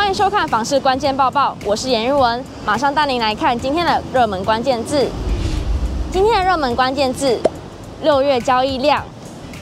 欢迎收看《房市关键报报》，我是颜玉文，马上带您来看今天的热门关键字。今天的热门关键字：六月交易量。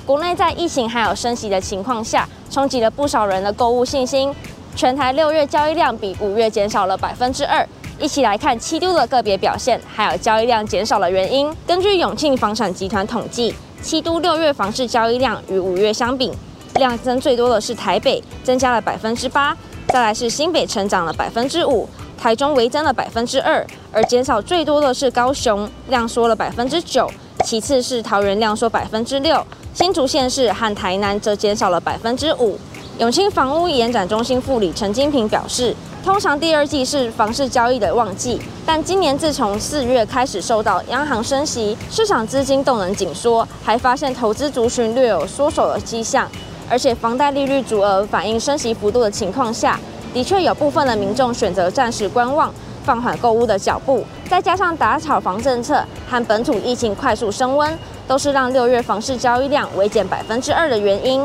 国内在疫情还有升息的情况下，冲击了不少人的购物信心。全台六月交易量比五月减少了百分之二。一起来看七都的个别表现，还有交易量减少的原因。根据永庆房产集团统计，七都六月房市交易量与五月相比，量增最多的是台北，增加了百分之八；再来是新北，成长了百分之五；台中微增了百分之二，而减少最多的是高雄，量缩了百分之九；其次是桃园，量缩百分之六；新竹县市和台南则减少了百分之五。永庆房屋延展中心副理陈金平表示。通常第二季是房市交易的旺季，但今年自从四月开始受到央行升息，市场资金动能紧缩，还发现投资族群略有缩手的迹象，而且房贷利率足额反映升息幅度的情况下，的确有部分的民众选择暂时观望，放缓购物的脚步。再加上打炒房政策和本土疫情快速升温，都是让六月房市交易量微减百分之二的原因。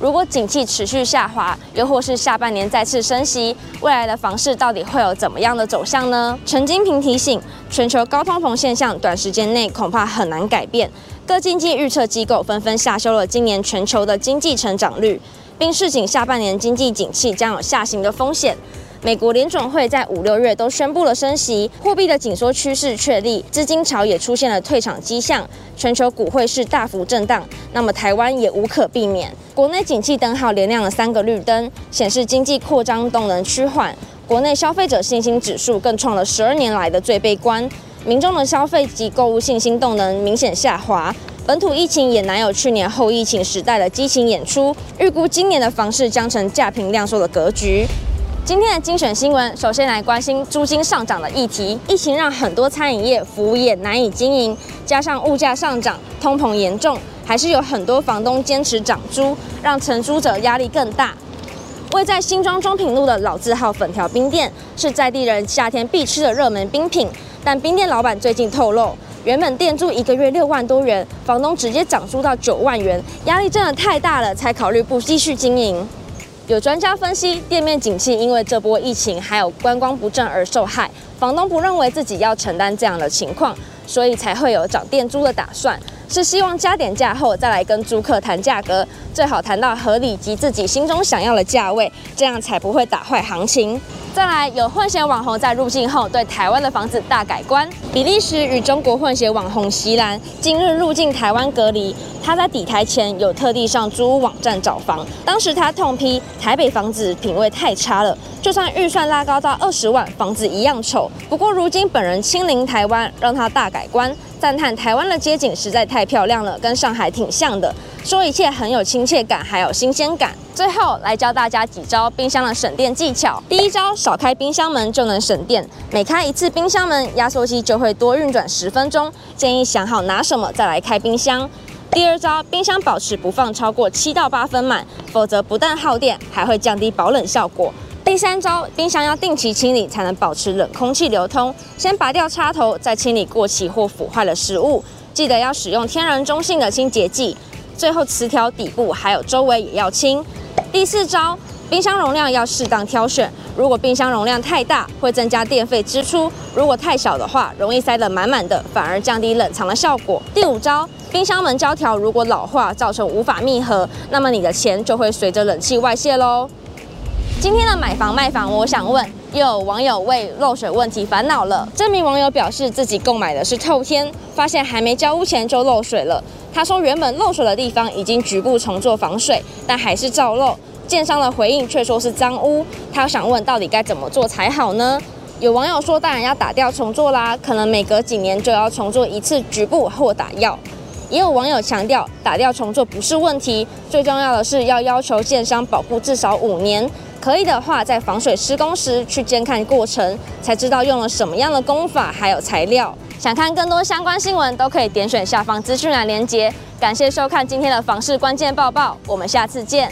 如果景气持续下滑，又或是下半年再次升息，未来的房市到底会有怎么样的走向呢？陈金平提醒，全球高通膨现象短时间内恐怕很难改变，各经济预测机构纷纷下修了今年全球的经济成长率，并示警下半年经济景气将有下行的风险。美国联准会在五六月都宣布了升息，货币的紧缩趋势确立，资金潮也出现了退场迹象，全球股汇市大幅震荡，那么台湾也无可避免。国内景气灯号连亮了三个绿灯，显示经济扩张动能趋缓。国内消费者信心指数更创了十二年来的最悲观，民众的消费及购物信心动能明显下滑。本土疫情也难有去年后疫情时代的激情演出，预估今年的房市将成价平量缩的格局。今天的精选新闻，首先来关心租金上涨的议题。疫情让很多餐饮业、服务业难以经营，加上物价上涨、通膨严重，还是有很多房东坚持涨租，让承租者压力更大。位在新庄中平路的老字号粉条冰店，是在地人夏天必吃的热门冰品。但冰店老板最近透露，原本店租一个月六万多元，房东直接涨租到九万元，压力真的太大了，才考虑不继续经营。有专家分析，店面景气因为这波疫情还有观光不振而受害，房东不认为自己要承担这样的情况，所以才会有涨店租的打算，是希望加点价后再来跟租客谈价格，最好谈到合理及自己心中想要的价位，这样才不会打坏行情。再来，有混血网红在入境后对台湾的房子大改观。比利时与中国混血网红席兰今日入境台湾隔离，他在抵台前有特地上租屋网站找房，当时他痛批台北房子品味太差了，就算预算拉高到二十万，房子一样丑。不过如今本人亲临台湾，让他大改观。赞叹台湾的街景实在太漂亮了，跟上海挺像的，说一切很有亲切感，还有新鲜感。最后来教大家几招冰箱的省电技巧。第一招，少开冰箱门就能省电，每开一次冰箱门，压缩机就会多运转十分钟。建议想好拿什么再来开冰箱。第二招，冰箱保持不放超过七到八分满，否则不但耗电，还会降低保冷效果。第三招，冰箱要定期清理，才能保持冷空气流通。先拔掉插头，再清理过期或腐坏的食物。记得要使用天然中性的清洁剂。最后，磁条底部还有周围也要清。第四招，冰箱容量要适当挑选。如果冰箱容量太大，会增加电费支出；如果太小的话，容易塞得满满的，反而降低冷藏的效果。第五招，冰箱门胶条如果老化，造成无法密合，那么你的钱就会随着冷气外泄喽。今天的买房卖房，我想问，又有网友为漏水问题烦恼了。这名网友表示自己购买的是透天，发现还没交屋前就漏水了。他说原本漏水的地方已经局部重做防水，但还是照漏。建商的回应却说是脏污。他想问到底该怎么做才好呢？有网友说当然要打掉重做啦，可能每隔几年就要重做一次局部或打药。也有网友强调打掉重做不是问题，最重要的是要要求建商保护至少五年。可以的话，在防水施工时去监看过程，才知道用了什么样的工法，还有材料。想看更多相关新闻，都可以点选下方资讯栏连接。感谢收看今天的房事关键报报，我们下次见。